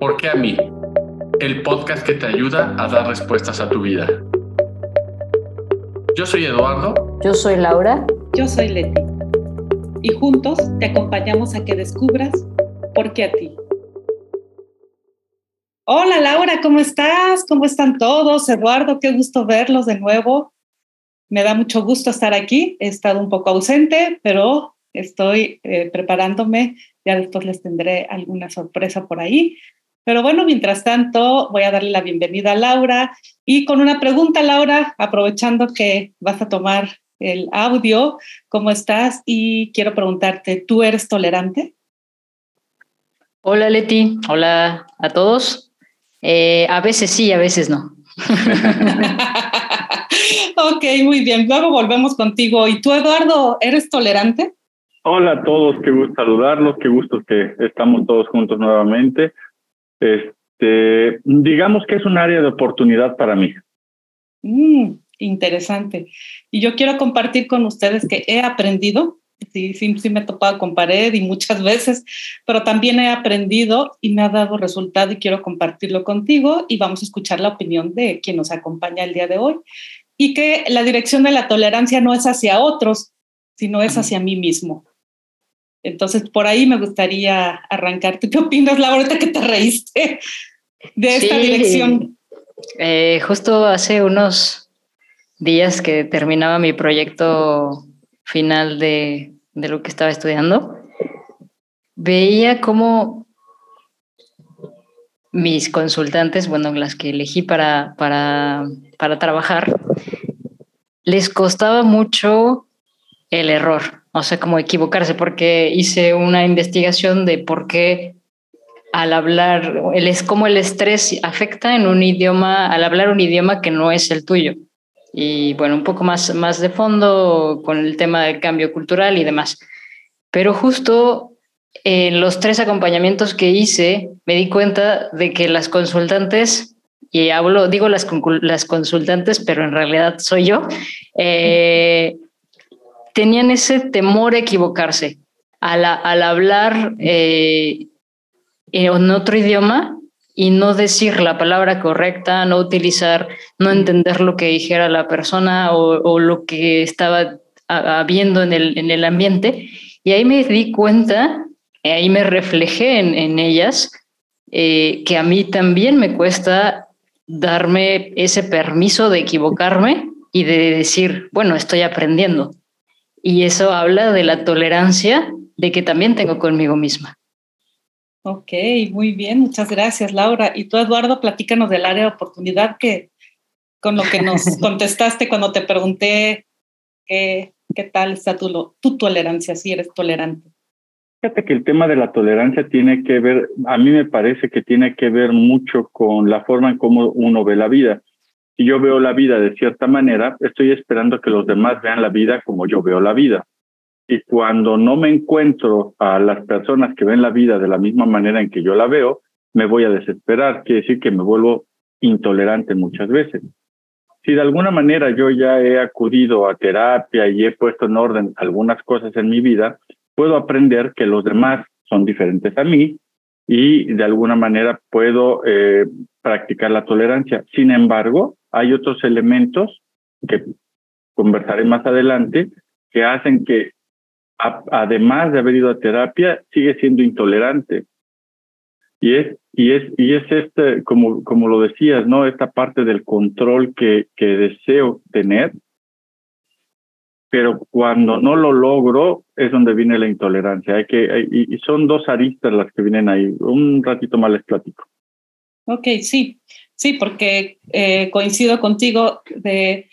¿Por qué a mí? El podcast que te ayuda a dar respuestas a tu vida. Yo soy Eduardo. Yo soy Laura. Yo soy Leti. Y juntos te acompañamos a que descubras por qué a ti. Hola Laura, ¿cómo estás? ¿Cómo están todos? Eduardo, qué gusto verlos de nuevo. Me da mucho gusto estar aquí. He estado un poco ausente, pero estoy eh, preparándome. Ya después les tendré alguna sorpresa por ahí. Pero bueno, mientras tanto, voy a darle la bienvenida a Laura y con una pregunta, Laura, aprovechando que vas a tomar el audio, ¿cómo estás? Y quiero preguntarte, ¿tú eres tolerante? Hola Leti, hola a todos. Eh, a veces sí, a veces no. ok, muy bien. Luego volvemos contigo. ¿Y tú, Eduardo, eres tolerante? Hola a todos, qué gusto saludarlos, qué gusto que estamos todos juntos nuevamente. Este, digamos que es un área de oportunidad para mí. Mm, interesante. Y yo quiero compartir con ustedes que he aprendido sí, sí, sí me he topado con pared y muchas veces, pero también he aprendido y me ha dado resultado y quiero compartirlo contigo y vamos a escuchar la opinión de quien nos acompaña el día de hoy. Y que la dirección de la tolerancia no es hacia otros, sino es hacia mí mismo. Entonces, por ahí me gustaría arrancarte. ¿Qué opinas, Laura, ahorita que te reíste de esta dirección? Eh, justo hace unos días que terminaba mi proyecto final de, de lo que estaba estudiando, veía cómo mis consultantes, bueno, las que elegí para, para, para trabajar, les costaba mucho el error, o sea, como equivocarse, porque hice una investigación de por qué al hablar, el, es como el estrés afecta en un idioma, al hablar un idioma que no es el tuyo y bueno, un poco más, más de fondo con el tema del cambio cultural y demás. Pero justo en los tres acompañamientos que hice, me di cuenta de que las consultantes, y hablo, digo las, consultantes, pero en realidad soy yo, eh, tenían ese temor a equivocarse. Al, al hablar eh, en otro idioma, y no decir la palabra correcta, no utilizar, no entender lo que dijera la persona o, lo que estaba habiendo en el, en el ambiente. Y ahí me di cuenta, ahí me reflejé en, ellas, eh, que a mí también me cuesta darme ese permiso de equivocarme y de decir, bueno, estoy aprendiendo. Y eso habla de la tolerancia de que también tengo conmigo misma. Ok, muy bien, muchas gracias, Laura. Y tú, Eduardo, platícanos del área de oportunidad que con lo que nos contestaste cuando te pregunté qué, qué tal está tu, tu tolerancia, si eres tolerante. Fíjate que el tema de la tolerancia tiene que ver, a mí me parece que tiene que ver mucho con la forma en cómo uno ve la vida. Si yo veo la vida de cierta manera, estoy esperando que los demás vean la vida como yo veo la vida. Y cuando no me encuentro a las personas que ven la vida de la misma manera en que yo la veo, me voy a desesperar. Quiere decir que me vuelvo intolerante muchas veces. Si de alguna manera yo ya he acudido a terapia y he puesto en orden algunas cosas en mi vida, puedo aprender que los demás son diferentes a mí y de alguna manera puedo eh, practicar la tolerancia. Sin embargo, hay otros elementos que conversaré más adelante que hacen que además de haber ido a terapia, sigue siendo intolerante. Y es, y es, y es este, como, como lo decías, ¿no? Esta parte del control que, que deseo tener, pero cuando no lo logro es donde viene la intolerancia. Hay que, y, son dos aristas las que vienen ahí. Un ratito más les platico. Ok, sí, sí, porque eh, coincido contigo de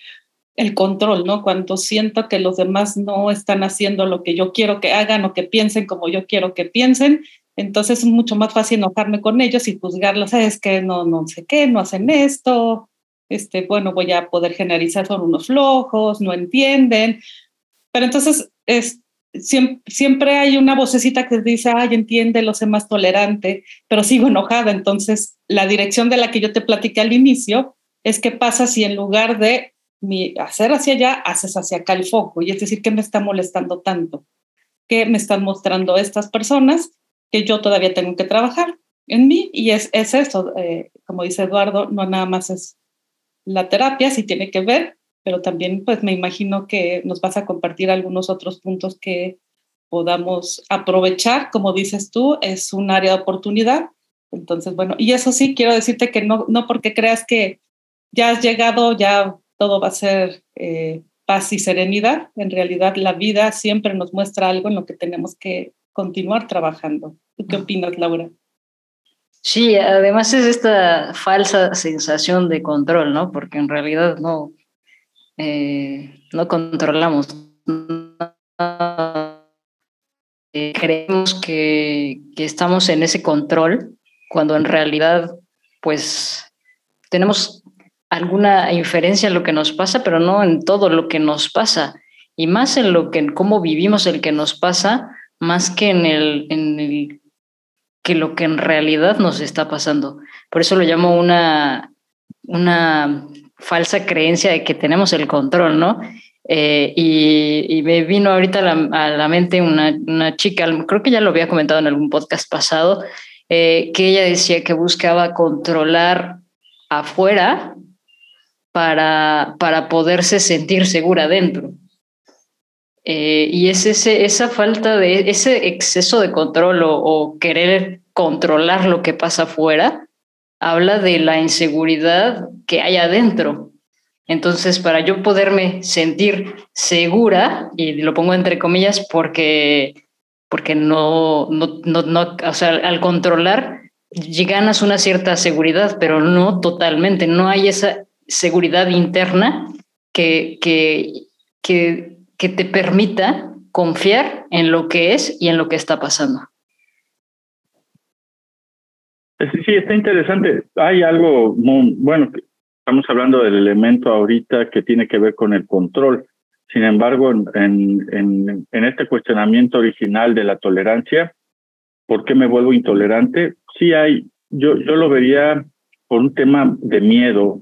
el control, ¿no? Cuando siento que los demás no están haciendo lo que yo quiero que hagan o que piensen como yo quiero que piensen, entonces es mucho más fácil enojarme con ellos y juzgarlos, es que no, no sé qué, no hacen esto, este, bueno, voy a poder generalizar, son unos flojos, no entienden, pero entonces es, siempre, siempre hay una vocecita que dice, ay, entiende, lo sé más tolerante, pero sigo enojada, entonces la dirección de la que yo te platiqué al inicio es qué pasa si en lugar de mi hacer hacia allá, haces hacia acá el foco. Y es decir, ¿qué me está molestando tanto? ¿Qué me están mostrando estas personas que yo todavía tengo que trabajar? en mí y es, es eso, eh, como dice Eduardo, no nada más es la terapia, sí tiene que ver, pero también pues me imagino que nos vas a compartir algunos otros puntos que podamos aprovechar, como dices tú, es un área de oportunidad. Entonces, bueno, y eso sí, quiero decirte que no, no porque creas que ya has llegado, ya todo va a ser eh, paz y serenidad. En realidad, la vida siempre nos muestra algo en lo que tenemos que continuar trabajando. ¿Tú qué opinas, Laura? Sí, además es esta falsa sensación de control, ¿no? Porque en realidad no, eh, no controlamos. Eh, creemos que, que estamos en ese control cuando en realidad, pues, tenemos alguna inferencia en lo que nos pasa, pero no en todo lo que nos pasa. Y más en lo que, en cómo vivimos el que nos pasa, más que en el, en el que lo que en realidad nos está pasando. Por eso lo llamo una, una falsa creencia de que tenemos el control, ¿no? Eh, y, me vino ahorita a la, mente una, una, chica, creo que ya lo había comentado en algún podcast pasado, eh, que ella decía que buscaba controlar afuera para, para poderse sentir segura dentro. Eh, y es ese, esa falta de, ese exceso de control o, querer controlar lo que pasa afuera, habla de la inseguridad que hay adentro. Entonces, para yo poderme sentir segura, y lo pongo entre comillas porque, porque no, no, no, no, o sea, al controlar, ganas una cierta seguridad, pero no totalmente, no hay esa seguridad interna que, que, que que te permita confiar en lo que es y en lo que está pasando. Sí, está interesante. Hay algo, muy, bueno, estamos hablando del elemento ahorita que tiene que ver con el control. Sin embargo, en este cuestionamiento original de la tolerancia, ¿por qué me vuelvo intolerante? Sí hay, yo, yo lo vería por un tema de miedo,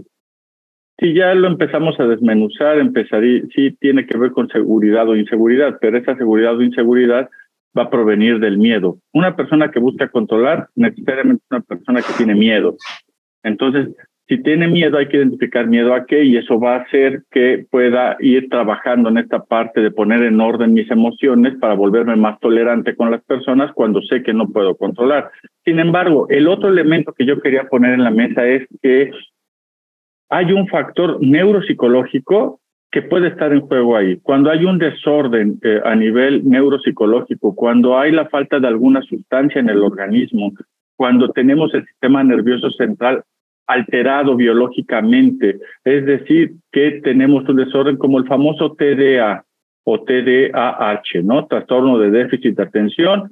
si ya lo empezamos a desmenuzar, empezaría, sí tiene que ver con seguridad o inseguridad, pero esa seguridad o inseguridad va a provenir del miedo. Una persona que busca controlar necesariamente es una persona que tiene miedo. Entonces, si tiene miedo, hay que identificar miedo a qué y eso va a hacer que pueda ir trabajando en esta parte de poner en orden mis emociones para volverme más tolerante con las personas cuando sé que no puedo controlar. Sin embargo, el otro elemento que yo quería poner en la mesa es que hay un factor neuropsicológico que puede estar en juego ahí. Cuando hay un desorden eh, a nivel neuropsicológico, cuando hay la falta de alguna sustancia en el organismo, cuando tenemos el sistema nervioso central alterado biológicamente, es decir, que tenemos un desorden como el famoso TDA o TDAH, ¿no? Trastorno de déficit de atención,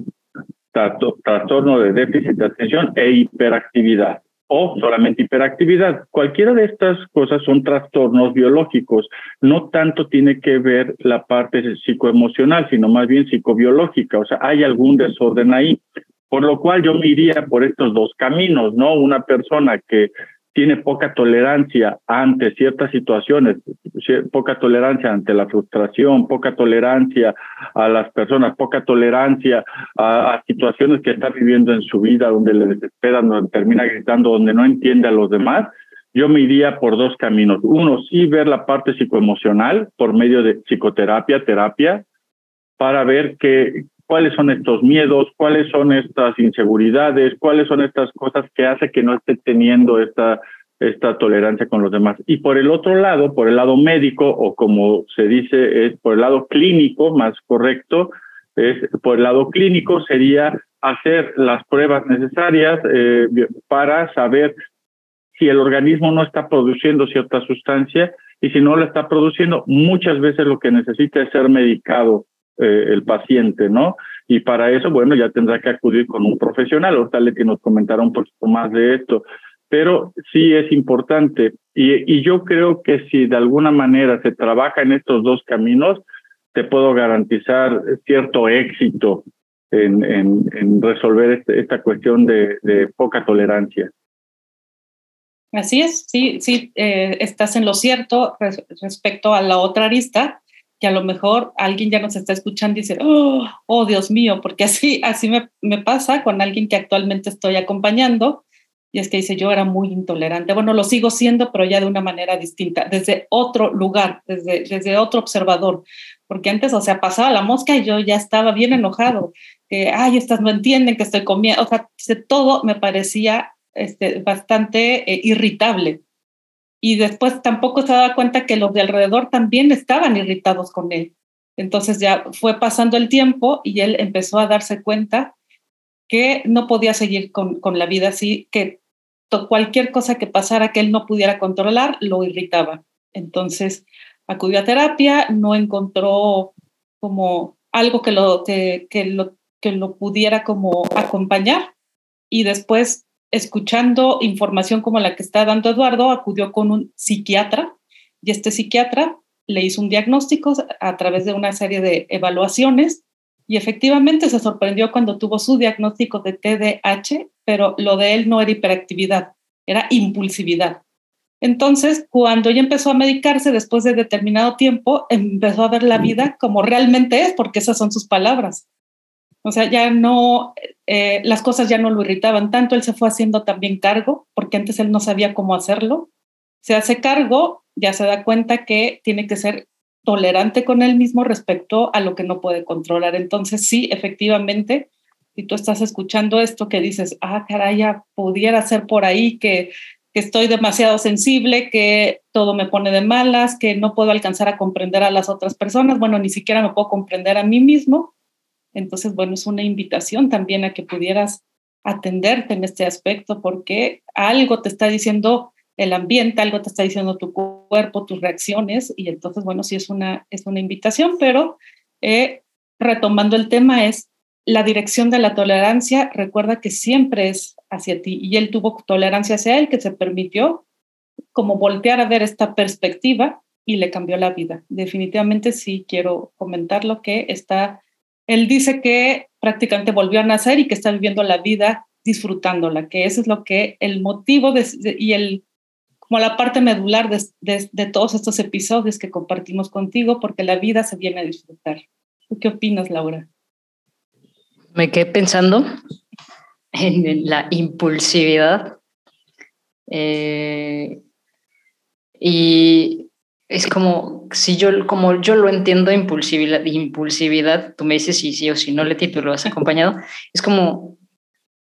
trastorno de déficit de atención e hiperactividad o solamente hiperactividad. Cualquiera de estas cosas son trastornos biológicos. No tanto tiene que ver la parte psicoemocional, sino más bien psicobiológica. O sea, hay algún desorden ahí. Por lo cual yo me iría por estos dos caminos, ¿no? Una persona que tiene poca tolerancia ante ciertas situaciones, poca tolerancia ante la frustración, poca tolerancia a las personas, poca tolerancia a, situaciones que está viviendo en su vida, donde le desesperan, donde termina gritando, donde no entiende a los demás, yo me iría por dos caminos. Uno, sí ver la parte psicoemocional por medio de psicoterapia, terapia, para ver que, cuáles son estos miedos, cuáles son estas inseguridades, cuáles son estas cosas que hace que no esté teniendo esta, esta tolerancia con los demás. Y por el otro lado, por el lado médico, o como se dice, es por el lado clínico, más correcto, es por el lado clínico sería hacer las pruebas necesarias eh, para saber si el organismo no está produciendo cierta sustancia y si no la está produciendo, muchas veces lo que necesita es ser medicado eh, el paciente, ¿no? Y para eso, bueno, ya tendrá que acudir con un profesional, o tal que nos comentara un poquito más de esto. Pero sí es importante y, y yo creo que si de alguna manera se trabaja en estos dos caminos, te puedo garantizar cierto éxito en, en, en resolver este, esta cuestión de, de, poca tolerancia. Así es, sí, sí, eh, estás en lo cierto respecto a la otra arista, que a lo mejor alguien ya nos está escuchando y dice, oh, oh Dios mío, porque así, así me, pasa con alguien que actualmente estoy acompañando, y es que dice, yo era muy intolerante. Bueno, lo sigo siendo, pero ya de una manera distinta, desde otro lugar, desde, desde otro observador, porque antes, o sea, pasaba la mosca y yo ya estaba bien enojado, que, ay, estas no entienden que estoy comiendo, o sea, todo me parecía este, bastante eh, irritable y después tampoco se daba cuenta que los de alrededor también estaban irritados con él. Entonces ya fue pasando el tiempo y él empezó a darse cuenta que no podía seguir con, con la vida así, que cualquier cosa que pasara que él no pudiera controlar lo irritaba. Entonces acudió a terapia, no encontró como algo que lo, que, que lo, que lo pudiera como acompañar y después escuchando información como la que está dando Eduardo, acudió con un psiquiatra y este psiquiatra le hizo un diagnóstico a través de una serie de evaluaciones y efectivamente se sorprendió cuando tuvo su diagnóstico de TDAH, pero lo de él no era hiperactividad, era impulsividad. Entonces, cuando ella empezó a medicarse después de determinado tiempo, empezó a ver la vida como realmente es, porque esas son sus palabras. O sea, ya no, eh, las cosas ya no lo irritaban tanto, él se fue haciendo también cargo, porque antes él no sabía cómo hacerlo. Se hace cargo, ya se da cuenta que tiene que ser tolerante con él mismo respecto a lo que no puede controlar. Entonces, sí, efectivamente, si tú estás escuchando esto que dices, ah, caray, ya pudiera ser por ahí que, que estoy demasiado sensible, que todo me pone de malas, que no puedo alcanzar a comprender a las otras personas, bueno, ni siquiera me puedo comprender a mí mismo, entonces, bueno, es una invitación también a que pudieras atenderte en este aspecto porque algo te está diciendo el ambiente, algo te está diciendo tu cuerpo, tus reacciones y entonces, bueno, sí es una, es una invitación, pero eh, retomando el tema es la dirección de la tolerancia, recuerda que siempre es hacia ti y él tuvo tolerancia hacia él que se permitió como voltear a ver esta perspectiva y le cambió la vida. Definitivamente sí quiero comentar lo que está él dice que prácticamente volvió a nacer y que está viviendo la vida disfrutándola, que eso es lo que el motivo y el como la parte medular de, de, todos estos episodios que compartimos contigo, porque la vida se viene a disfrutar. ¿Tú qué opinas, Laura? Me quedé pensando en la impulsividad eh, y es como, si yo, como yo lo entiendo, impulsividad, impulsividad, tú me dices si sí o si no, Leti, tú lo has acompañado, es como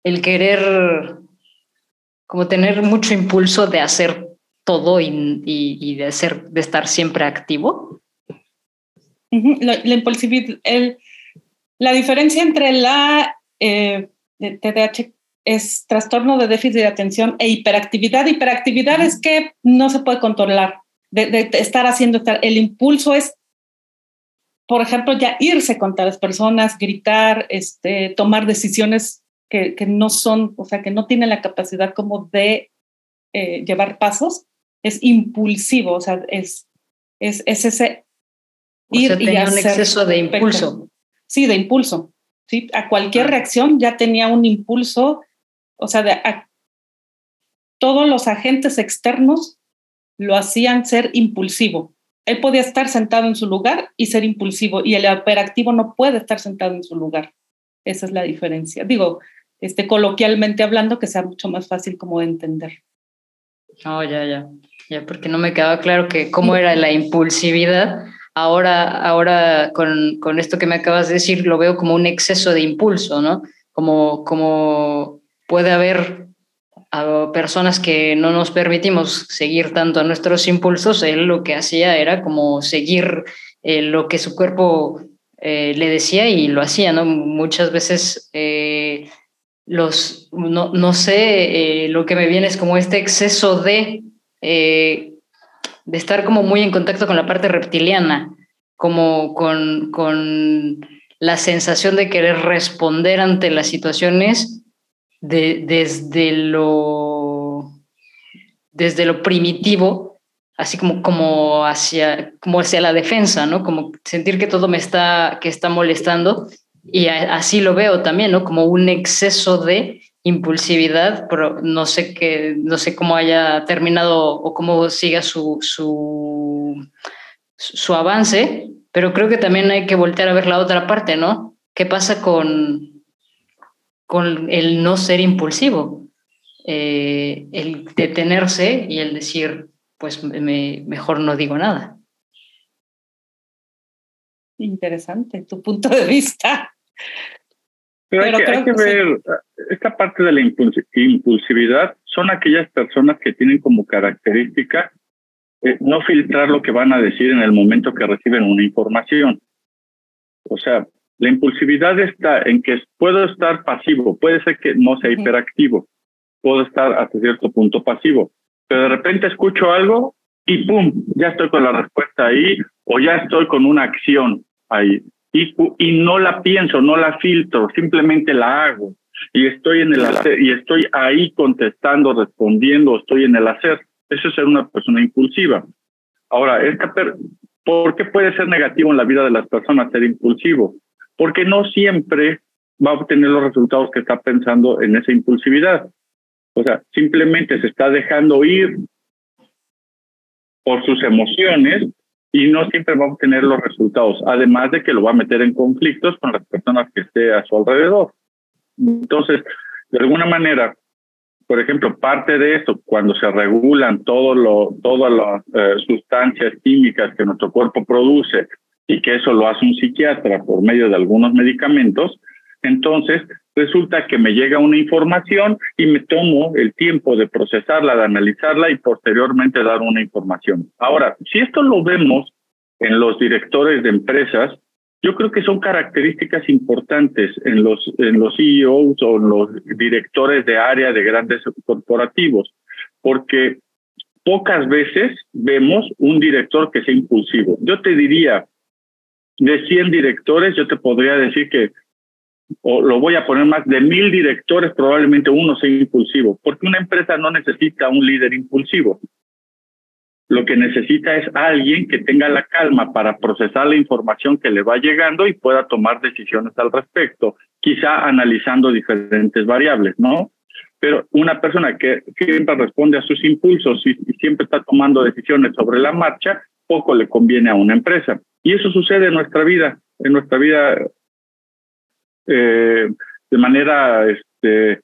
el querer, como tener mucho impulso de hacer todo y, y, de, hacer, de estar siempre activo. la, impulsividad, el, la diferencia entre la eh, TDAH es trastorno de déficit de atención e hiperactividad. Hiperactividad es que no se puede controlar de, estar haciendo, el impulso es, por ejemplo, ya irse contra las personas, gritar, este, tomar decisiones que, que no son, o sea, que no tienen la capacidad como de eh, llevar pasos, es impulsivo, o sea, es, es, es ese ir y tenía un exceso de impulso. Sí, de impulso. ¿sí? A cualquier reacción ya tenía un impulso, o sea, de, todos los agentes externos lo hacían ser impulsivo. Él podía estar sentado en su lugar y ser impulsivo, y el operativo no puede estar sentado en su lugar. Esa es la diferencia. Digo, este, coloquialmente hablando, que sea mucho más fácil como de entender. Oh, ya, ya, ya, porque no me quedaba claro que cómo era la impulsividad. Ahora, ahora con, con esto que me acabas de decir, lo veo como un exceso de impulso, ¿no? Como, como puede haber a personas que no nos permitimos seguir tanto a nuestros impulsos, él lo que hacía era como seguir eh, lo que su cuerpo eh, le decía y lo hacía, ¿no? Muchas veces eh, los, no, no sé, lo que me viene es como este exceso de, de estar como muy en contacto con la parte reptiliana, como con, con la sensación de querer responder ante las situaciones desde, lo, desde lo primitivo, así como, como, hacia, como hacia la defensa, ¿no? Como sentir que todo me está, que está molestando. Y así lo veo también, ¿no? Como un exceso de impulsividad, pero no sé qué, no sé cómo haya terminado o cómo siga su, su, su avance, Pero creo que también hay que voltear a ver la otra parte, ¿no? ¿Qué pasa con, con el no ser impulsivo? Eh, el detenerse y el decir, pues me, mejor no digo nada. Interesante tu punto de vista. Pero, hay que, ver, esta parte de la impulsividad son aquellas personas que tienen como característica eh, no filtrar lo que van a decir en el momento que reciben una información. O sea, la impulsividad está en que puedo estar pasivo, puede ser que no sea hiperactivo, puedo estar hasta cierto punto pasivo, pero de repente escucho algo y ¡pum! Ya estoy con la respuesta ahí o ya estoy con una acción ahí. Y, y no la pienso, no la filtro, simplemente la hago. Y estoy en el hacer, y estoy ahí contestando, respondiendo, estoy en el hacer. Eso es ser una persona impulsiva. Ahora, esta ¿por qué puede ser negativo en la vida de las personas ser impulsivo? Porque no siempre va a obtener los resultados que está pensando en esa impulsividad. O sea, simplemente se está dejando ir por sus emociones y no siempre va a obtener los resultados, además de que lo va a meter en conflictos con las personas que esté a su alrededor. Entonces, de alguna manera, por ejemplo, parte de esto, cuando se regulan todo lo, todas las eh, sustancias químicas que nuestro cuerpo produce y que eso lo hace un psiquiatra por medio de algunos medicamentos, entonces resulta que me llega una información y me tomo el tiempo de procesarla, de analizarla y posteriormente dar una información. Ahora, si esto lo vemos en los directores de empresas, yo creo que son características importantes en los, en los CEOs o en los directores de área de grandes corporativos, porque pocas veces vemos un director que sea impulsivo. Yo te diría, de 100 directores, yo te podría decir que o lo voy a poner más, de mil directores, probablemente uno sea impulsivo, porque una empresa no necesita un líder impulsivo. Lo que necesita es alguien que tenga la calma para procesar la información que le va llegando y pueda tomar decisiones al respecto, quizá analizando diferentes variables, ¿no? Pero una persona que siempre responde a sus impulsos y, siempre está tomando decisiones sobre la marcha, poco le conviene a una empresa. Y eso sucede en nuestra vida, en nuestra vida eh, de manera este,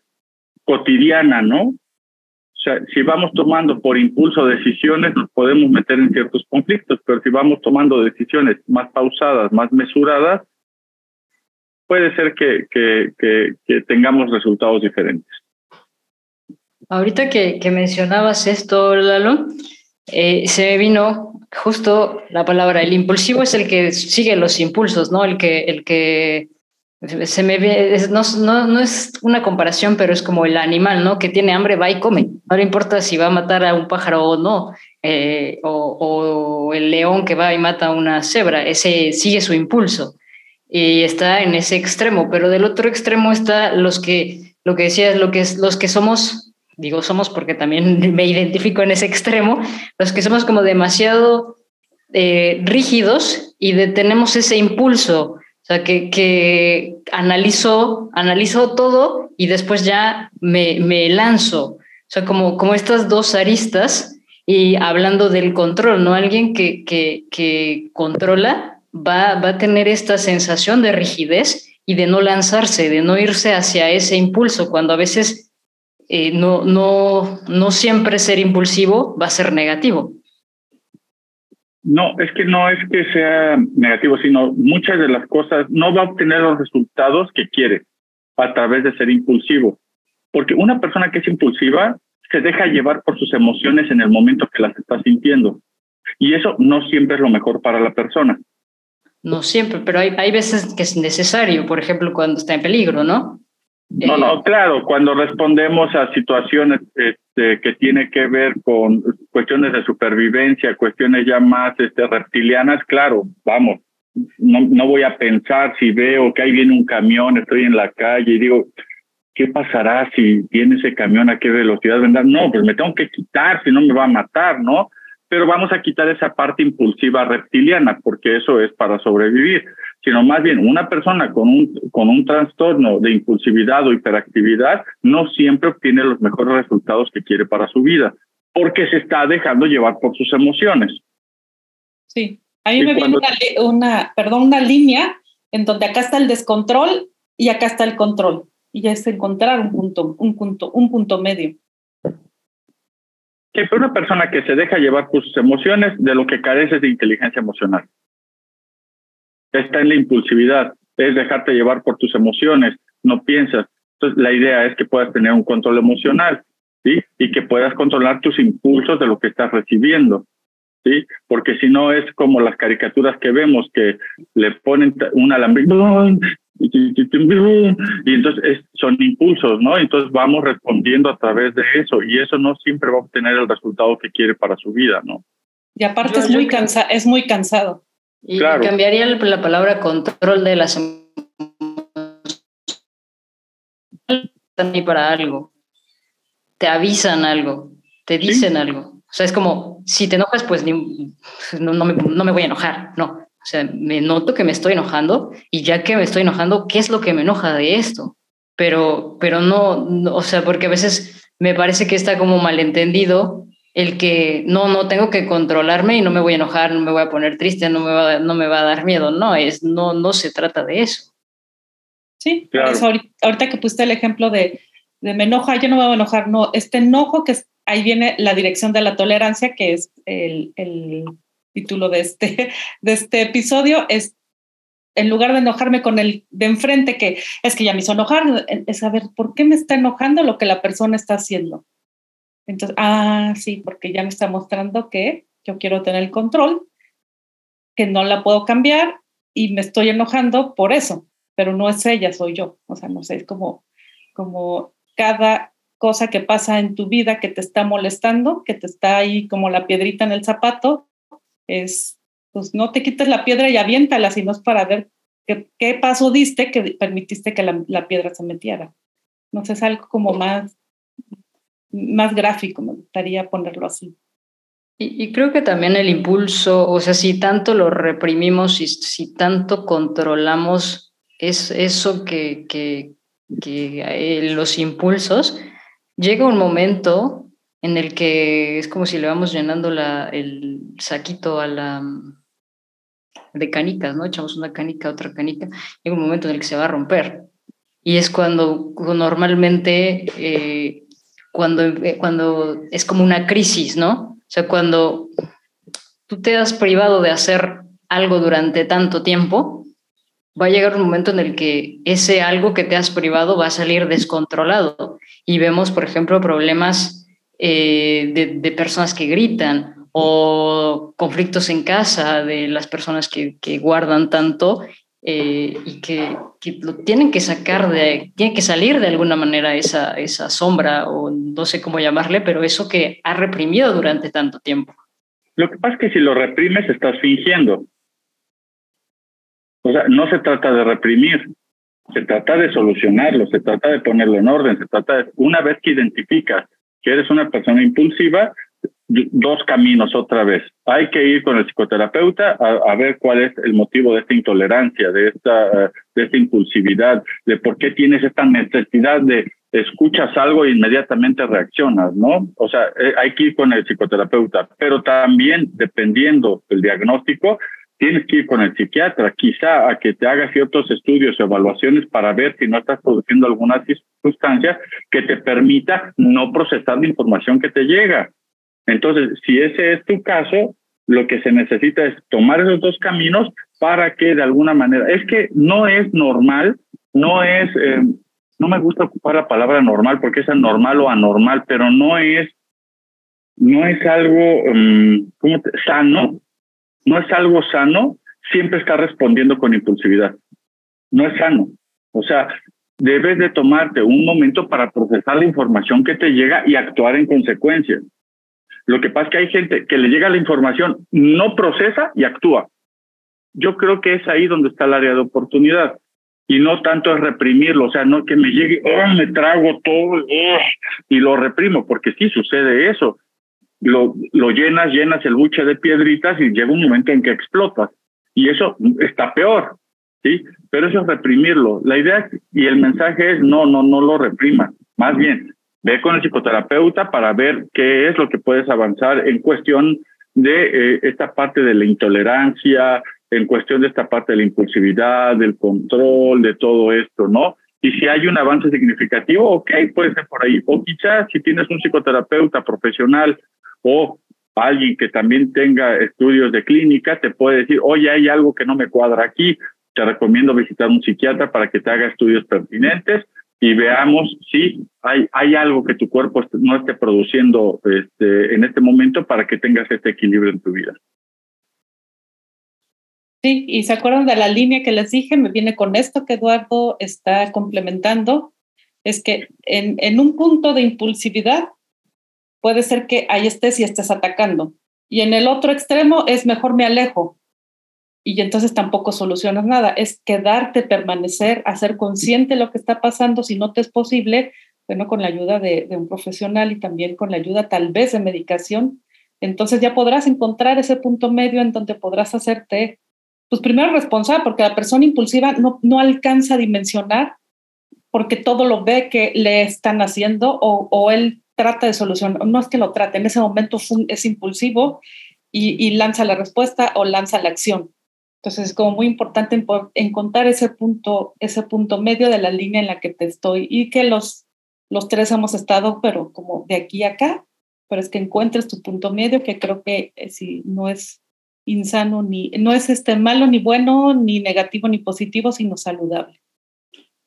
cotidiana, ¿no? O sea, si vamos tomando por impulso decisiones, nos podemos meter en ciertos conflictos, pero si vamos tomando decisiones más pausadas, más mesuradas, puede ser que, que, que, tengamos resultados diferentes. Ahorita que, que mencionabas esto, Lalo, eh, se me vino justo la palabra, el impulsivo es el que sigue los impulsos, ¿no? El que, el que se me ve, no, no, no, es una comparación, pero es como el animal, ¿no? Que tiene hambre, va y come. No le importa si va a matar a un pájaro o no, eh, o, el león que va y mata a una cebra, ese sigue su impulso y está en ese extremo, pero del otro extremo está los que, lo que decías, lo que los que somos, digo somos porque también me identifico en ese extremo, los que somos como demasiado eh, rígidos y detenemos ese impulso sea, que, que analizo, analizo todo y después ya me, me lanzo. O sea, como, como estas dos aristas y hablando del control, ¿no? Alguien que, que, que controla va, va a tener esta sensación de rigidez y de no lanzarse, de no irse hacia ese impulso, cuando a veces eh, no, no, no siempre ser impulsivo va a ser negativo. No, es que no es que sea negativo, sino muchas de las cosas no va a obtener los resultados que quiere a través de ser impulsivo. Porque una persona que es impulsiva se deja llevar por sus emociones en el momento que las está sintiendo. Y eso no siempre es lo mejor para la persona. No siempre, pero hay, hay veces que es necesario, por ejemplo, cuando está en peligro, ¿no? No, no, eh, claro, cuando respondemos a situaciones este, que tiene que ver con cuestiones de supervivencia, cuestiones ya más este, reptilianas, claro, vamos, no, no voy a pensar si veo que ahí viene un camión, estoy en la calle y digo, ¿qué pasará si viene ese camión a qué velocidad vendrá? No, pues me tengo que quitar, si no me va a matar, ¿no? Pero vamos a quitar esa parte impulsiva reptiliana, porque eso es para sobrevivir sino más bien una persona con un, con un trastorno de impulsividad o hiperactividad no siempre obtiene los mejores resultados que quiere para su vida, porque se está dejando llevar por sus emociones. Sí, A mí me viene una, una, perdón, una línea en donde acá está el descontrol y acá está el control. Y ya es encontrar un punto, un punto, un punto medio. Que una persona que se deja llevar por sus emociones, de lo que carece de inteligencia emocional. Está en la impulsividad, es dejarte llevar por tus emociones, no piensas. Entonces, la idea es que puedas tener un control emocional, ¿sí? Y que puedas controlar tus impulsos de lo que estás recibiendo. ¿sí? Porque si no es como las caricaturas que vemos que le ponen un alambre y entonces son impulsos, ¿no? Entonces vamos respondiendo a través de eso y eso no siempre va a obtener el resultado que quiere para su vida, ¿no? Y aparte es, muy cansa es muy cansado. Y cambiaría la palabra control de las emociones para algo. Te avisan algo, te dicen algo. O sea, es como, si te enojas, pues no, no, me, no me voy a enojar, no. O sea, me noto que me estoy enojando y ya que me estoy enojando, ¿qué es lo que me enoja de esto? Pero, pero no, o sea, porque a veces me parece que está como malentendido el que no, no tengo que controlarme y no me voy a enojar, no me voy a poner triste, no me va, no me va a dar miedo. No, es, no, no se trata de eso. Sí, claro. ahorita, ahorita, que pusiste el ejemplo de, de me enoja, yo no me voy a enojar, no, este enojo que ahí viene la dirección de la tolerancia, que es el, el título de este, de este episodio, es en lugar de enojarme con el de enfrente, que es que ya me hizo enojar, es saber por qué me está enojando lo que la persona está haciendo. Entonces, ah, sí, porque ya me está mostrando que yo quiero tener el control, que no la puedo cambiar y me estoy enojando por eso, pero no es ella, soy yo. O sea, no sé, es como, como cada cosa que pasa en tu vida que te está molestando, que te está ahí como la piedrita en el zapato, es, pues no te quites la piedra y aviéntala, sino es para ver qué, qué paso diste que permitiste que la, la, piedra se metiera. No sé, es algo como más, más gráfico, me gustaría ponerlo así. Y, y, creo que también el impulso, o sea, si tanto lo reprimimos y si tanto controlamos es eso que, que, que eh, los impulsos, llega un momento en el que es como si le vamos llenando el saquito a la de canicas, ¿no? Echamos una canica, otra canica, llega un momento en el que se va a romper. Y es cuando normalmente, eh, cuando, eh, cuando es como una crisis, ¿no? O sea, cuando tú te has privado de hacer algo durante tanto tiempo, va a llegar un momento en el que ese algo que te has privado va a salir descontrolado. Y vemos, por ejemplo, problemas eh, de, personas que gritan o conflictos en casa de las personas que, guardan tanto eh, y que, lo tienen que sacar de, tiene que salir de alguna manera esa, esa sombra o no sé cómo llamarle, pero eso que ha reprimido durante tanto tiempo. Lo que pasa es que si lo reprimes estás fingiendo. O sea, no se trata de reprimir, se trata de solucionarlo, se trata de ponerlo en orden, se trata de, una vez que identificas que eres una persona impulsiva, dos caminos otra vez. Hay que ir con el psicoterapeuta a, ver cuál es el motivo de esta intolerancia, de esta, de esta impulsividad, de por qué tienes esta necesidad de escuchas algo e inmediatamente reaccionas, ¿no? O sea, eh, hay que ir con el psicoterapeuta, pero también dependiendo del diagnóstico, tienes que ir con el psiquiatra, quizá a que te haga ciertos estudios o evaluaciones para ver si no estás produciendo alguna sustancia que te permita no procesar la información que te llega. Entonces, si ese es tu caso, lo que se necesita es tomar esos dos caminos para que de alguna manera, es que no es normal, no es, eh, no me gusta ocupar la palabra normal porque es anormal o anormal, pero no es, no es algo um, ¿cómo te, sano no es algo sano siempre estar respondiendo con impulsividad. No es sano. O sea, debes de tomarte un momento para procesar la información que te llega y actuar en consecuencia. Lo que pasa es que hay gente que le llega la información, no procesa y actúa. Yo creo que es ahí donde está el área de oportunidad y no tanto es reprimirlo, o sea, no que me llegue, oh, me trago todo oh", y lo reprimo, porque sí sucede eso lo, llenas, llenas el buche de piedritas y llega un momento en que explotas. Y eso está peor, ¿sí? Pero eso es reprimirlo. La idea y el mensaje es no, no, no lo reprima. Más bien, ve con el psicoterapeuta para ver qué es lo que puedes avanzar en cuestión de eh, esta parte de la intolerancia, en cuestión de esta parte de la impulsividad, del control, de todo esto, ¿no? Y si hay un avance significativo, ok, puede ser por ahí. O quizás si tienes un psicoterapeuta profesional o alguien que también tenga estudios de clínica, te puede decir, oye, hay algo que no me cuadra aquí, te recomiendo visitar un psiquiatra para que te haga estudios pertinentes y veamos si hay, hay algo que tu cuerpo no esté produciendo este, en este momento para que tengas este equilibrio en tu vida. Sí, y se acuerdan de la línea que les dije, me viene con esto que Eduardo está complementando, es que en, en un punto de impulsividad puede ser que ahí estés y estés atacando. Y en el otro extremo es mejor me alejo. Y entonces tampoco solucionas nada. Es quedarte, permanecer, hacer consciente lo que está pasando. Si no te es posible, bueno, con la ayuda de, un profesional y también con la ayuda tal vez de medicación, entonces ya podrás encontrar ese punto medio en donde podrás hacerte pues primero responsable, porque la persona impulsiva no, no alcanza a dimensionar porque todo lo ve que le están haciendo o, o él trata de solucionar, no es que lo trate, en ese momento es impulsivo y, lanza la respuesta o lanza la acción. Entonces es como muy importante encontrar ese punto, ese punto medio de la línea en la que te estoy y que los, los tres hemos estado, pero como de aquí a acá, pero es que encuentres tu punto medio, que creo que eh, si no es insano, ni, no es este malo, ni bueno, ni negativo, ni positivo, sino saludable.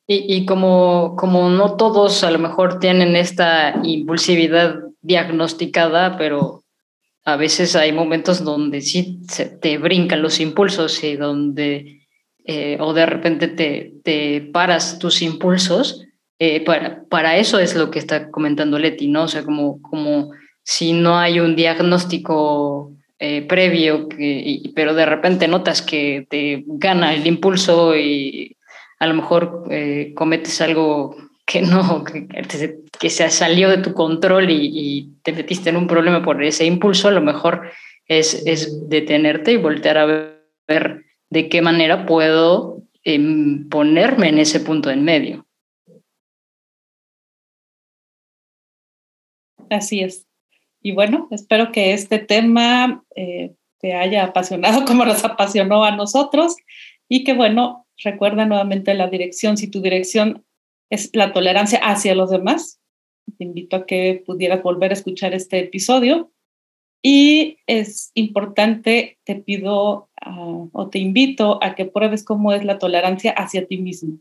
Y, y, como, como no todos a lo mejor tienen esta impulsividad diagnosticada, pero a veces hay momentos donde sí te brincan los impulsos y donde, eh, o de repente te, te, paras tus impulsos, eh, para, para eso es lo que está comentando Leti, ¿no? O sea, como, como si no hay un diagnóstico eh, previo, que, pero de repente notas que te gana el impulso y a lo mejor eh, cometes algo que no, que, que, se salió de tu control y, y, te metiste en un problema por ese impulso, a lo mejor es, es detenerte y voltear a ver, de qué manera puedo eh, ponerme en ese punto en medio. Así es. Y bueno, espero que este tema eh, te haya apasionado como nos apasionó a nosotros y que bueno, recuerda nuevamente la dirección. Si tu dirección es la tolerancia hacia los demás, te invito a que pudieras volver a escuchar este episodio. Y es importante, te pido uh, o te invito a que pruebes cómo es la tolerancia hacia ti mismo.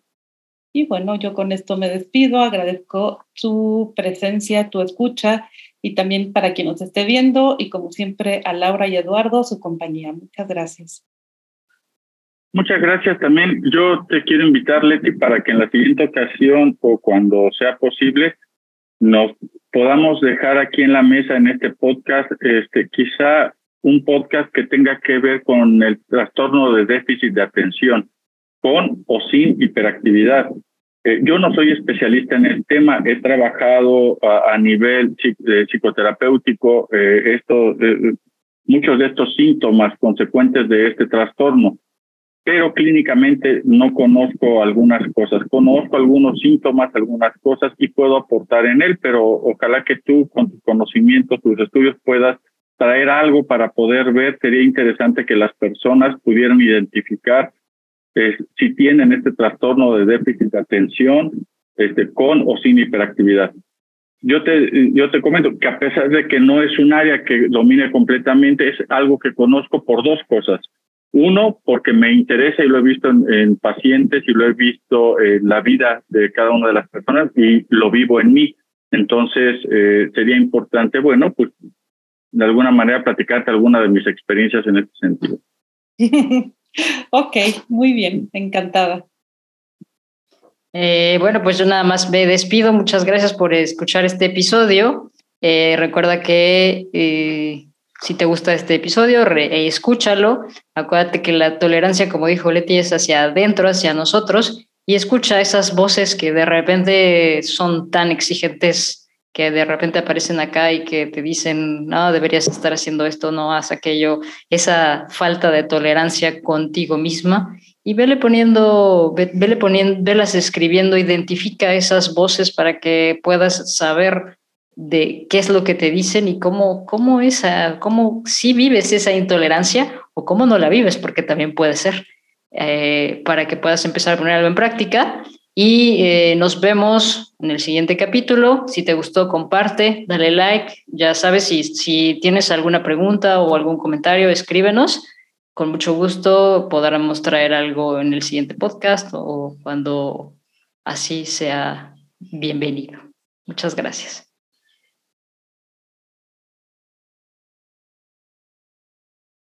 Y bueno, yo con esto me despido, agradezco tu presencia, tu escucha y también para quien nos esté viendo y como siempre a Laura y Eduardo, su compañía. Muchas gracias. Muchas gracias también. Yo te quiero invitar, Leti, para que en la siguiente ocasión o cuando sea posible nos podamos dejar aquí en la mesa en este podcast, este, quizá un podcast que tenga que ver con el trastorno de déficit de atención, con o sin hiperactividad. Eh, yo no soy especialista en el tema, he trabajado a, nivel eh, psicoterapéutico eh, eh, muchos de estos síntomas consecuentes de este trastorno, pero clínicamente no conozco algunas cosas. Conozco algunos síntomas, algunas cosas y puedo aportar en él, pero ojalá que tú con tus conocimientos, tus estudios puedas traer algo para poder ver. Sería interesante que las personas pudieran identificar eh, si tienen este trastorno de déficit de atención este, con o sin hiperactividad. Yo te, yo te comento que a pesar de que no es un área que domine completamente, es algo que conozco por dos cosas. Uno, porque me interesa y lo he visto en, en pacientes y lo he visto en la vida de cada una de las personas y lo vivo en mí. Entonces, eh, sería importante, bueno, pues de alguna manera platicarte alguna de mis experiencias en este sentido. Ok, muy bien, encantada. Eh, bueno, pues yo nada más me despido. Muchas gracias por escuchar este episodio. Eh, recuerda que eh, si te gusta este episodio, re, escúchalo. Acuérdate que la tolerancia, como dijo Leti, es hacia adentro, hacia nosotros. Y escucha esas voces que de repente son tan exigentes que de repente aparecen acá y que te dicen, no, deberías estar haciendo esto, no haz aquello, esa falta de tolerancia contigo misma. Y vele poniendo, vele poniendo, velas escribiendo, identifica esas voces para que puedas saber de qué es lo que te dicen y cómo, cómo, esa, cómo si vives esa intolerancia o cómo no la vives, porque también puede ser, eh, para que puedas empezar a poner algo en práctica. Y eh, nos vemos en el siguiente capítulo. Si te gustó, comparte, dale like. Ya sabes, si, si tienes alguna pregunta o algún comentario, escríbenos. Con mucho gusto podremos traer algo en el siguiente podcast o cuando así sea bienvenido. Muchas gracias.